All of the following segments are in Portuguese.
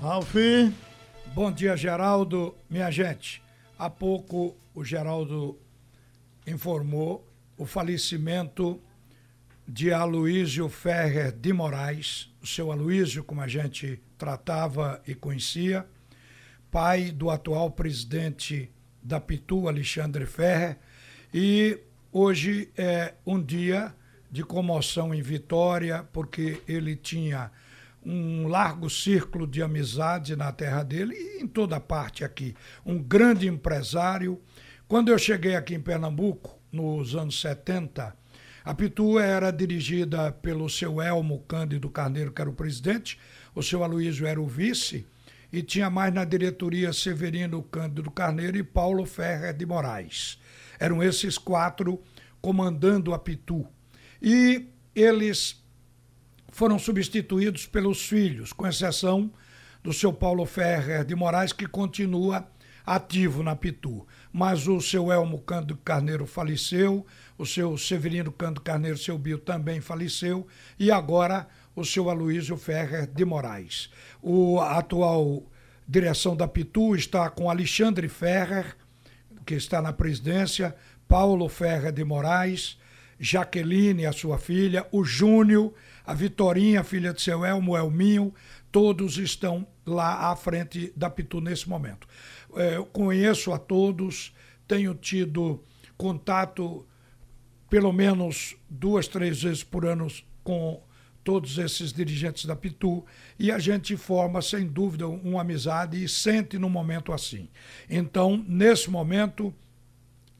Ralf. Bom dia, Geraldo. Minha gente, há pouco o Geraldo informou o falecimento de Aloísio Ferrer de Moraes, o seu Aloísio, como a gente tratava e conhecia, pai do atual presidente da Pitu, Alexandre Ferrer, e hoje é um dia de comoção em Vitória, porque ele tinha um largo círculo de amizade na terra dele e em toda parte aqui. Um grande empresário. Quando eu cheguei aqui em Pernambuco, nos anos 70, a Pitu era dirigida pelo seu Elmo Cândido Carneiro, que era o presidente, o seu Aloysio era o vice, e tinha mais na diretoria Severino Cândido Carneiro e Paulo Ferrer de Moraes. Eram esses quatro comandando a Pitu. E eles foram substituídos pelos filhos, com exceção do seu Paulo Ferrer de Moraes, que continua ativo na Pitu. Mas o seu Elmo Cândido Carneiro faleceu, o seu Severino Cândido Carneiro, seu Bio, também faleceu, e agora o seu Aloysio Ferrer de Moraes. O atual direção da Pitu está com Alexandre Ferrer, que está na presidência, Paulo Ferrer de Moraes, Jaqueline, a sua filha, o Júnior, a Vitorinha, filha de seu Elmo, Elminho, todos estão lá à frente da Pitu nesse momento. É, eu conheço a todos, tenho tido contato pelo menos duas, três vezes por ano com todos esses dirigentes da Pitu e a gente forma, sem dúvida, uma amizade e sente no momento assim. Então, nesse momento,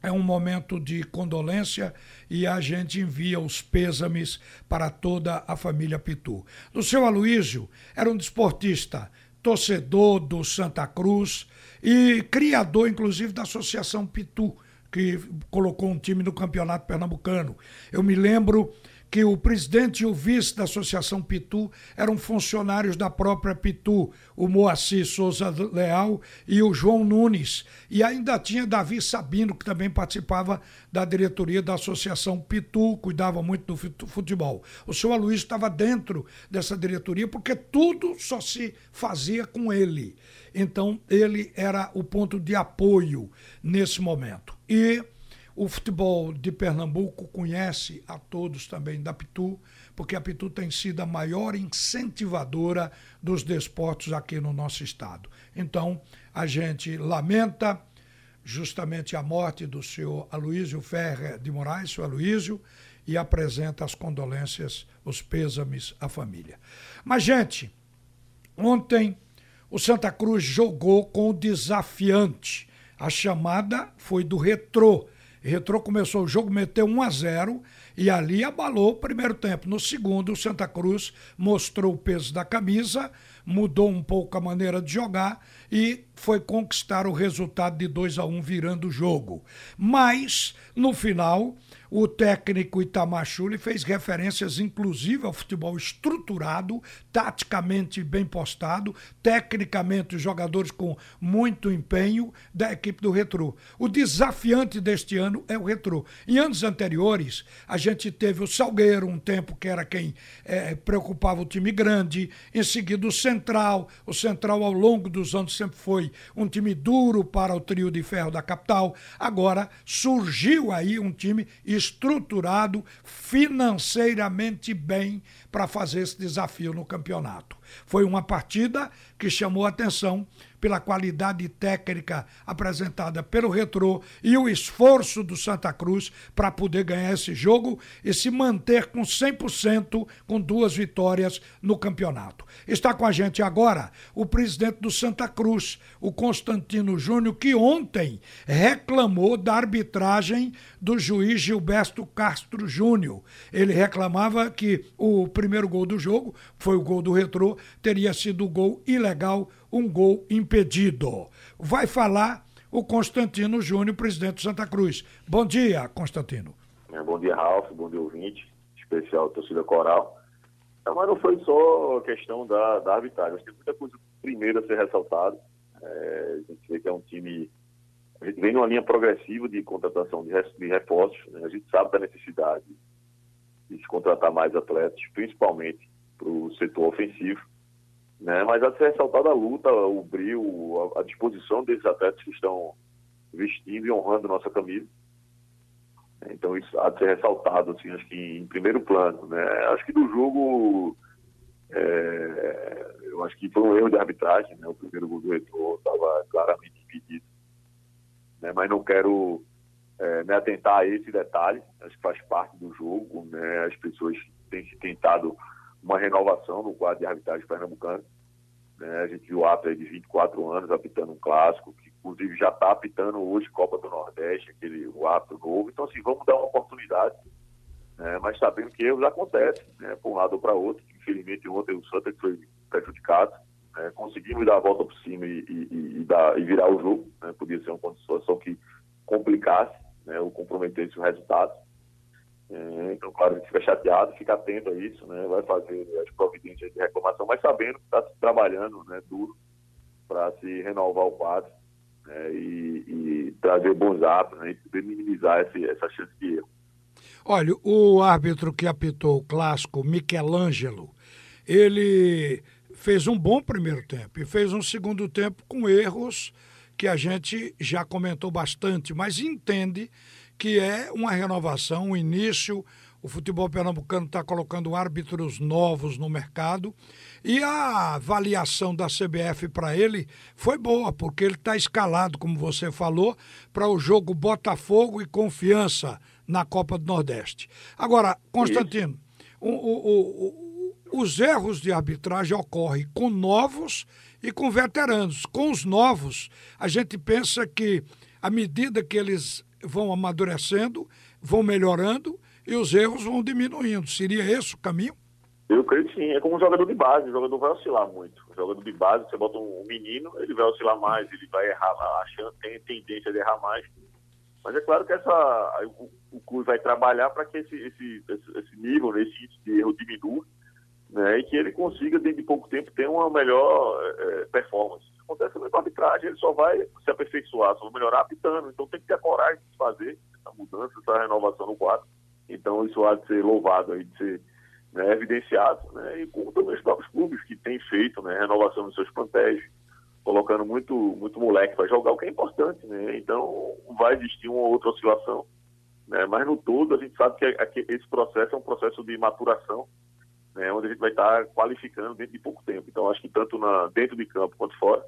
é um momento de condolência e a gente envia os pêsames para toda a família Pitu. O seu Aloísio era um desportista, torcedor do Santa Cruz e criador, inclusive, da Associação Pitu, que colocou um time no Campeonato Pernambucano. Eu me lembro que o presidente e o vice da Associação Pitu eram funcionários da própria Pitu, o Moacir Souza Leal e o João Nunes. E ainda tinha Davi Sabino, que também participava da diretoria da Associação Pitu, cuidava muito do futebol. O seu Aloysio estava dentro dessa diretoria porque tudo só se fazia com ele. Então, ele era o ponto de apoio nesse momento. E o futebol de Pernambuco conhece a todos também da Pitu, porque a Pitu tem sido a maior incentivadora dos desportos aqui no nosso estado. Então, a gente lamenta justamente a morte do senhor Aloísio Ferrer de Moraes, senhor Aloísio, e apresenta as condolências, os pêsames à família. Mas, gente, ontem o Santa Cruz jogou com o desafiante. A chamada foi do retrô Retrô começou o jogo, meteu 1 a 0 e ali abalou o primeiro tempo. No segundo, o Santa Cruz mostrou o peso da camisa, mudou um pouco a maneira de jogar e foi conquistar o resultado de 2 a 1 virando o jogo. Mas, no final, o técnico Itamar Chuli fez referências inclusive ao futebol estruturado, taticamente bem postado, tecnicamente jogadores com muito empenho da equipe do Retro. O desafiante deste ano é o Retro. Em anos anteriores, a gente teve o Salgueiro, um tempo que era quem é, preocupava o time grande, em seguida o Central. O Central, ao longo dos anos, sempre foi um time duro para o trio de ferro da capital. Agora surgiu aí um time estruturado financeiramente bem para fazer esse desafio no campeonato. Foi uma partida que chamou atenção pela qualidade técnica apresentada pelo Retrô e o esforço do Santa Cruz para poder ganhar esse jogo e se manter com 100% com duas vitórias no campeonato. Está com a gente agora o presidente do Santa Cruz, o Constantino Júnior, que ontem reclamou da arbitragem do juiz Gilberto Castro Júnior. Ele reclamava que o primeiro gol do jogo, foi o gol do Retrô, teria sido gol ilegal, um gol impedido. Vai falar o Constantino Júnior, presidente do Santa Cruz. Bom dia, Constantino. É, bom dia, Ralf. Bom dia, ouvinte. Especial torcida coral. Mas não foi só questão da, da arbitragem. Tem muita coisa primeiro a ser ressaltado. É, a gente vê que é um time. A gente vem numa linha progressiva de contratação de, de reforços. Né? A gente sabe da necessidade de se contratar mais atletas, principalmente para o setor ofensivo. Né? Mas há de ser ressaltada a luta, o brilho, a, a disposição desses atletas que estão vestindo e honrando nossa camisa. Então isso há de ser ressaltado, assim, acho que em primeiro plano. Né? Acho que do jogo, é, eu acho que foi um erro de arbitragem, né? o primeiro gol do retorno estava claramente impedido. Né? Mas não quero é, né, atentar a esse detalhe, acho que faz parte do jogo, né? as pessoas têm se tentado uma renovação no quadro de arbitragem pernambucano. Né? A gente viu o Atlas de 24 anos apitando um clássico, que inclusive já está apitando hoje Copa do Nordeste, aquele o árbitro novo. Então, assim, vamos dar uma oportunidade, né? mas sabendo que erros acontecem, né? por um lado ou para outro. Infelizmente, ontem o Santa foi prejudicado. Né? Conseguimos dar a volta por cima e, e, e, dar, e virar o jogo. Né? Podia ser uma situação que complicasse né? ou comprometesse o resultado. É, então, claro, a gente fica chateado, fica atento a isso, né? vai fazer as providências de reclamação, mas sabendo que está trabalhando né, duro para se renovar o quadro né, e, e, trazer bons atos né, e minimizar esse, essa chance de erro. Olha, o árbitro que apitou o clássico, Michelangelo, ele fez um bom primeiro tempo e fez um segundo tempo com erros que a gente já comentou bastante, mas entende que é uma renovação, um início. O futebol pernambucano está colocando árbitros novos no mercado e a avaliação da CBF para ele foi boa, porque ele está escalado, como você falou, para o jogo Botafogo e Confiança na Copa do Nordeste. Agora, Constantino, o, o, o, os erros de arbitragem ocorrem com novos e com veteranos. Com os novos, a gente pensa que à medida que eles vão amadurecendo, vão melhorando e os erros vão diminuindo. Seria esse o caminho? Eu creio que sim. É como um jogador de base. O jogador vai oscilar muito. O jogador de base, você bota um menino, ele vai oscilar mais, ele vai errar, a chance tem tendência de errar mais. Mas é claro que essa, o, o vai trabalhar para que esse, esse, esse, nível, esse índice de erro diminua né, e que ele consiga, dentro de pouco tempo, ter uma melhor é, performance. Acontece a arbitragem, ele só vai se aperfeiçoar, só vai melhorar apitando. Então tem que ter a coragem de fazer essa mudança, essa renovação no quadro. Então isso há de ser louvado, aí, de ser né, evidenciado. Né, e como também os próprios clubes que têm feito né, renovação nos seus plantéis, colocando muito, muito moleque para jogar, o que é importante. Né? Então vai existir uma outra oscilação. Né, mas no todo a gente sabe que esse processo é um processo de maturação né, onde a gente vai estar qualificando dentro de pouco tempo. Então, acho que tanto na, dentro de campo quanto fora,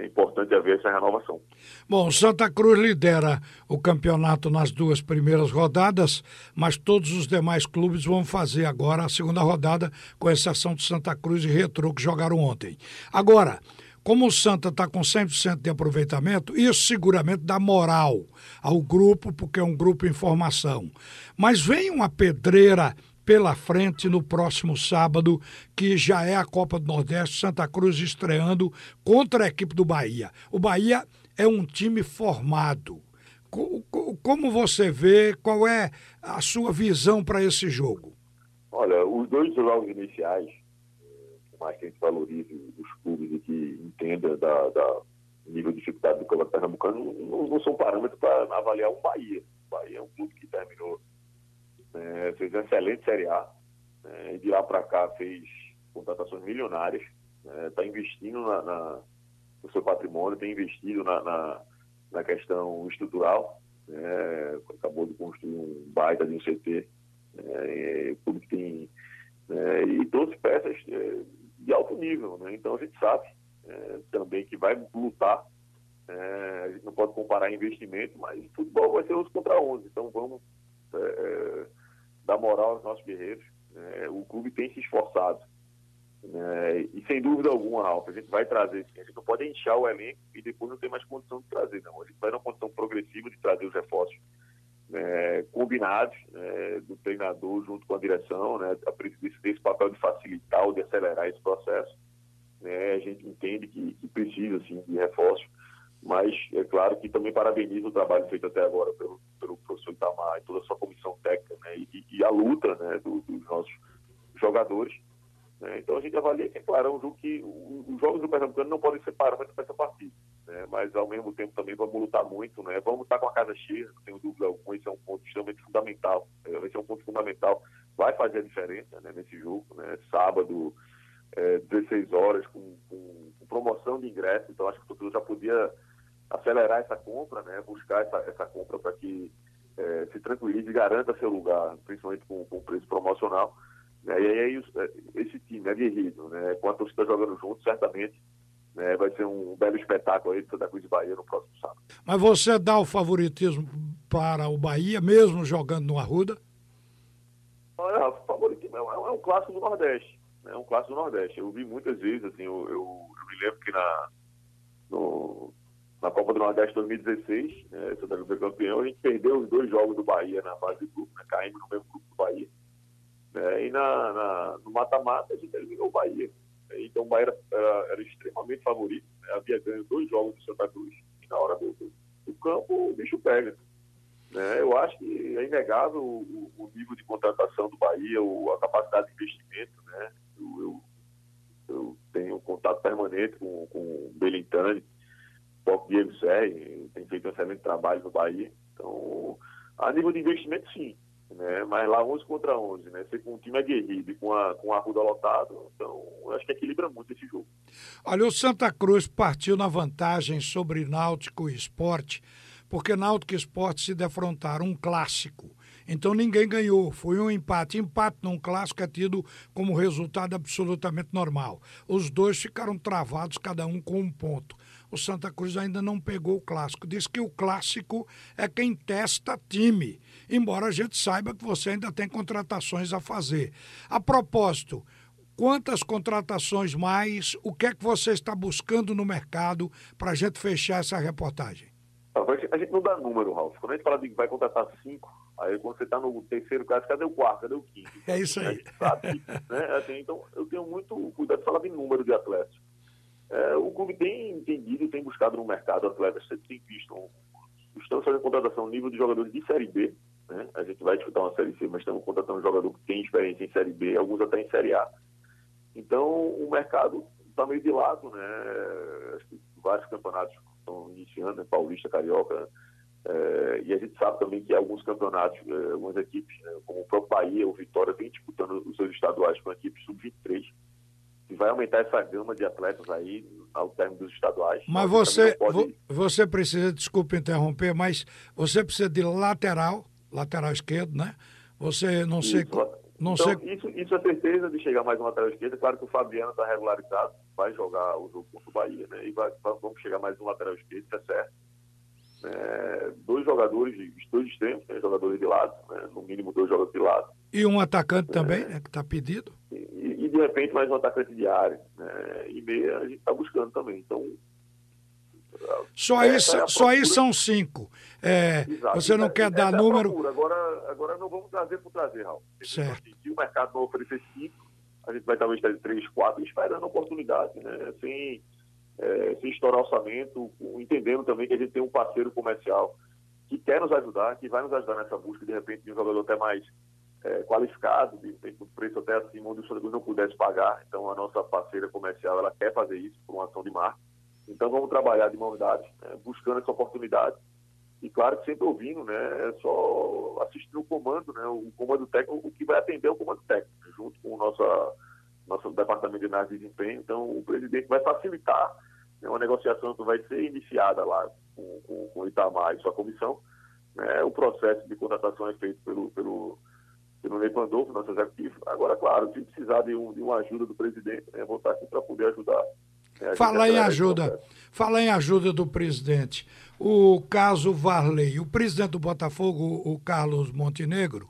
é importante haver essa renovação. Bom, Santa Cruz lidera o campeonato nas duas primeiras rodadas, mas todos os demais clubes vão fazer agora a segunda rodada, com exceção de Santa Cruz e Retro, que jogaram ontem. Agora, como o Santa está com 100% de aproveitamento, isso seguramente dá moral ao grupo, porque é um grupo em formação. Mas vem uma pedreira pela frente no próximo sábado, que já é a Copa do Nordeste, Santa Cruz estreando contra a equipe do Bahia. O Bahia é um time formado. Como você vê, qual é a sua visão para esse jogo? Olha, os dois jogos iniciais, por mais que a gente valorize os clubes e que entenda da, da nível de dificuldade do campeonato pernambucano, não, não são parâmetros para avaliar um Bahia. O Bahia é um clube que é, fez uma excelente Série A, né, de lá para cá fez contratações milionárias, está né, investindo na, na, no seu patrimônio, tem investido na, na, na questão estrutural, né, acabou de construir um baita de um CT, né, tudo que tem, e peças é, de alto nível, né, então a gente sabe é, também que vai lutar é, a gente não pode comparar investimento, mas futebol vai ser 11 contra 11. Então vamos é, é moral aos nossos guerreiros. Né? O clube tem se esforçado. Né? E sem dúvida alguma, Ralf, a gente vai trazer sim. A gente não pode inchar o elenco e depois não ter mais condição de trazer, não. A gente vai numa condição progressiva de trazer os reforços né, combinados do treinador junto com a direção, né, a presidência tem esse papel de facilitar ou de acelerar esse processo. A gente entende que, que precisa sim, de reforços, mas é claro que também parabenizo o trabalho feito até agora pelo, pelo professor Itamar e toda a sua comissão técnica né, e, e, a luta né, do, dos nossos jogadores. Né. Então a gente avalia que, é claro, é um jogo que os jogos do Pernambucano não podem ser parâmetros para essa partida. Né, mas ao mesmo tempo também vamos lutar muito, né, vamos estar com a casa cheia, não tenho dúvida alguma, esse é um ponto extremamente fundamental. É, esse é um ponto fundamental, vai fazer a diferença né, nesse jogo. Né, sábado, é, 16 horas, com promoção de ingressos, então acho que o torcedor já podia acelerar essa compra, né, buscar essa, essa compra para que é, se tranquilize e garanta seu lugar, principalmente com, com preço promocional. Né, e aí é, esse time é guerreiro, né, com a torcida jogando junto, certamente né, vai ser um belo espetáculo aí de Santa Cruz e Bahia no próximo sábado. Mas você dá o favoritismo para o Bahia, mesmo jogando no Arruda? Olha, o favoritismo é, é um clássico do Nordeste. É um clássico do Nordeste. Eu vi muitas vezes, assim, eu, eu, eu me lembro que na, no, na Copa do Nordeste 2016, né, Santa Cruz foi campeão, a gente perdeu os dois jogos do Bahia na fase de grupo, né, caímos no mesmo grupo do Bahia. Né, e na, na no mata-mata a gente eliminou o Bahia. Né, então o Bahia era, era, era extremamente favorito, né, havia ganho dois jogos do Santa Cruz. E na hora do, do, do campo o bicho pega. Né? Eu acho que é inegável o, o, nível de contratação do Bahia, o, a capacidade de investimento. Né? Eu, eu, eu tenho contato permanente com, com o Belintani, o próprio Diego Serri, tem feito um excelente trabalho no Bahia. Então, a nível de investimento, sim. Né? Mas lá 11 contra 11, né? Ser com um time aguerrido e com a, com a Ruda lotado, então acho que equilibra muito esse jogo. Olha, o Santa Cruz partiu na vantagem sobre Náutico e Esporte porque Náutico e Esporte se defrontaram, um clássico. Então ninguém ganhou, foi um empate. Empate num clássico é tido como resultado absolutamente normal. Os dois ficaram travados, cada um com um ponto. O Santa Cruz ainda não pegou o clássico. Diz que o clássico é quem testa time, embora a gente saiba que você ainda tem contratações a fazer. A propósito, quantas contratações mais? O que é que você está buscando no mercado para a gente fechar essa reportagem? A gente não dá número, Ralf. Quando a gente fala de vai contratar cinco, aí quando você está no terceiro caso, cadê o quarto? Cadê o quinto? É isso aí. Sabe, né? assim, então, eu tenho muito cuidado de falar de número de atletas. É, o clube tem entendido, tem buscado no mercado atletas, tem visto. Estamos fazendo contratação nível de jogadores de Série B. Né? A gente vai disputar uma Série C, mas estamos contratando um jogador que tem experiência em Série B, alguns até em Série A. Então, o mercado está meio de lado, né? Vários campeonatos estão iniciando, né? Paulista, Carioca. É, e a gente sabe também que alguns campeonatos, é, algumas equipes, né? como o próprio Bahia ou Vitória, vem disputando os seus estaduais com a equipe sub-23. E vai aumentar essa gama de atletas aí ao término dos estaduais. Mas você, pode... você precisa, desculpe interromper, mas você precisa de lateral, lateral esquerdo, né? Você não sei. Não então, sei... isso, isso é certeza de chegar mais um lateral esquerdo. Claro que o Fabiano está regularizado, vai jogar o jogo contra o Bahia, né? E vai, vamos chegar mais um lateral esquerdo, isso é certo. É, dois jogadores, dois extremos, né, jogadores de lado, né, no mínimo dois jogadores de lado. E um atacante é, também, né, que está pedido? De repente mais um atacante de área. Né, e meia a gente está buscando também. Então, só aí, é só aí são cinco. É, você não quer dar é número. Agora, agora não vamos trazer por trazer, Raul. Certo. Se o mercado não oferecer cinco, a gente vai talvez ter três, quatro, esperando a oportunidade, né? Sem, é, sem estourar orçamento, entendendo também que a gente tem um parceiro comercial que quer nos ajudar, que vai nos ajudar nessa busca, de repente, de um jogador até mais é, qualificado, de um preço até acima onde o Santa não pudesse pagar. Então, a nossa parceira comercial, ela quer fazer isso por uma ação de marca. Então vamos trabalhar de mão né, buscando essa oportunidade. E claro que sempre ouvindo, né? É só assistir o comando, né? O comando técnico, o que vai atender o comando técnico, junto com o nosso, nosso departamento de análise de desempenho. Então o presidente vai facilitar né, uma negociação que vai ser iniciada lá com, com, com o Itamar e sua comissão. Né, o processo de contratação é feito pelo, pelo, pelo Ney Pandolfo, nosso executivo. Agora, claro, se precisar de, um, de uma ajuda do presidente, né, vou estar aqui para poder ajudar é, Falar em ajuda, falar em ajuda do presidente. O caso Varley, o presidente do Botafogo, o Carlos Montenegro,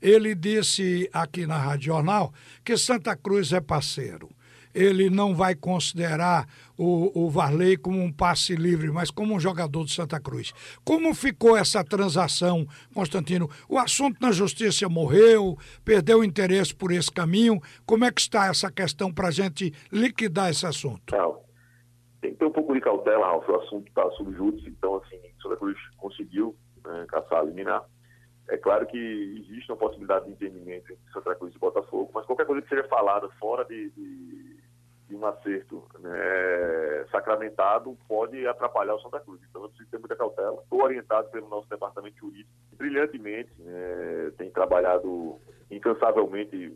ele disse aqui na Rádio Jornal que Santa Cruz é parceiro ele não vai considerar o, o Varley como um passe livre, mas como um jogador do Santa Cruz. Como ficou essa transação, Constantino? O assunto na justiça morreu, perdeu o interesse por esse caminho. Como é que está essa questão para a gente liquidar esse assunto? Não. Tem que ter um pouco de cautela, Ralf. O assunto está sob júdice, então, assim, Santa Cruz conseguiu né, caçar, eliminar. É claro que existe uma possibilidade de entendimento entre Santa Cruz e Botafogo, mas qualquer coisa que seja falada fora de, de de um acerto né, sacramentado pode atrapalhar o Santa Cruz. Então, eu preciso ter muita cautela. Estou orientado pelo nosso departamento jurídico, brilhantemente, né, tem trabalhado incansavelmente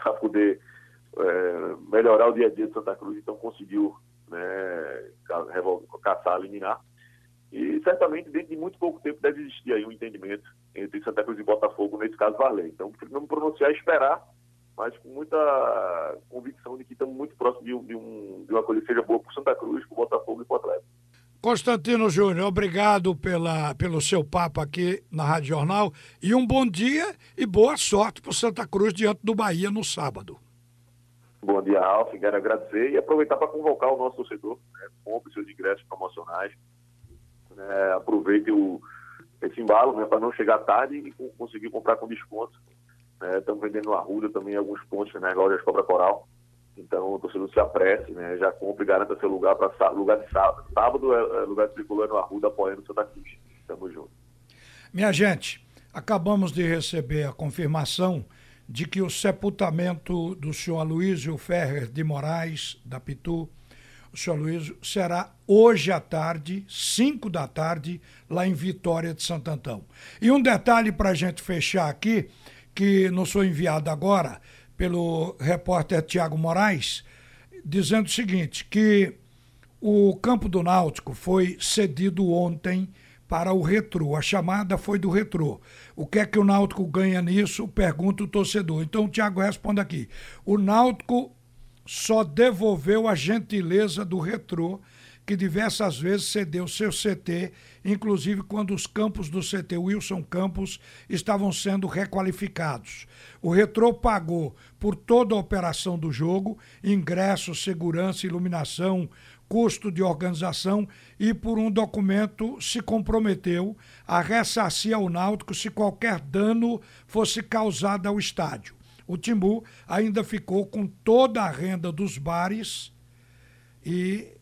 para poder é, melhorar o dia a dia de Santa Cruz. Então, conseguiu né, caçar, eliminar. E certamente, dentro de muito pouco tempo, deve existir aí um entendimento entre Santa Cruz e Botafogo, nesse caso Varley. Então, não me pronunciar esperar, mas com muita convicção de que estamos muito próximos de, um, de, um, de uma coisa que seja boa para Santa Cruz, para o Botafogo e para o Atlético. Constantino Júnior, obrigado pela, pelo seu papo aqui na Rádio Jornal e um bom dia e boa sorte para Santa Cruz diante do Bahia no sábado. Bom dia, Ralf. Quero agradecer e aproveitar para convocar o nosso torcedor. Né? Compre seus ingressos promocionais. Né? Aproveite o, esse embalo né? para não chegar tarde e conseguir comprar com desconto. Né? Estamos vendendo Arruda também em alguns pontos nas né? lojas Cobra Coral. Então, o torcedor se apresse, né? já compre e garanta seu lugar para lugar de sábado. Sábado é, é lugar de tricolor no Arruda apoiando o Santa Cruz. Tamo junto. Minha gente, acabamos de receber a confirmação de que o sepultamento do senhor Aloysio Ferrer de Moraes, da Pitu, o senhor Aloysio, será hoje à tarde, 5 da tarde, lá em Vitória de Santo Antão. E um detalhe para a gente fechar aqui, que nos foi enviado agora, pelo repórter Tiago Moraes, dizendo o seguinte: que o campo do Náutico foi cedido ontem para o retrô. A chamada foi do retrô. O que é que o Náutico ganha nisso? Pergunta o torcedor. Então o Tiago responde aqui. O Náutico só devolveu a gentileza do retrô que diversas vezes cedeu seu CT, inclusive quando os campos do CT Wilson Campos estavam sendo requalificados. O Retrô pagou por toda a operação do jogo, ingresso, segurança, iluminação, custo de organização e por um documento se comprometeu a ressarcir ao Náutico se qualquer dano fosse causado ao estádio. O Timbu ainda ficou com toda a renda dos bares e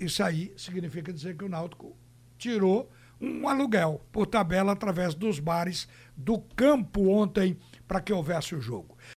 isso aí significa dizer que o Náutico tirou um aluguel por tabela através dos bares do campo ontem para que houvesse o jogo.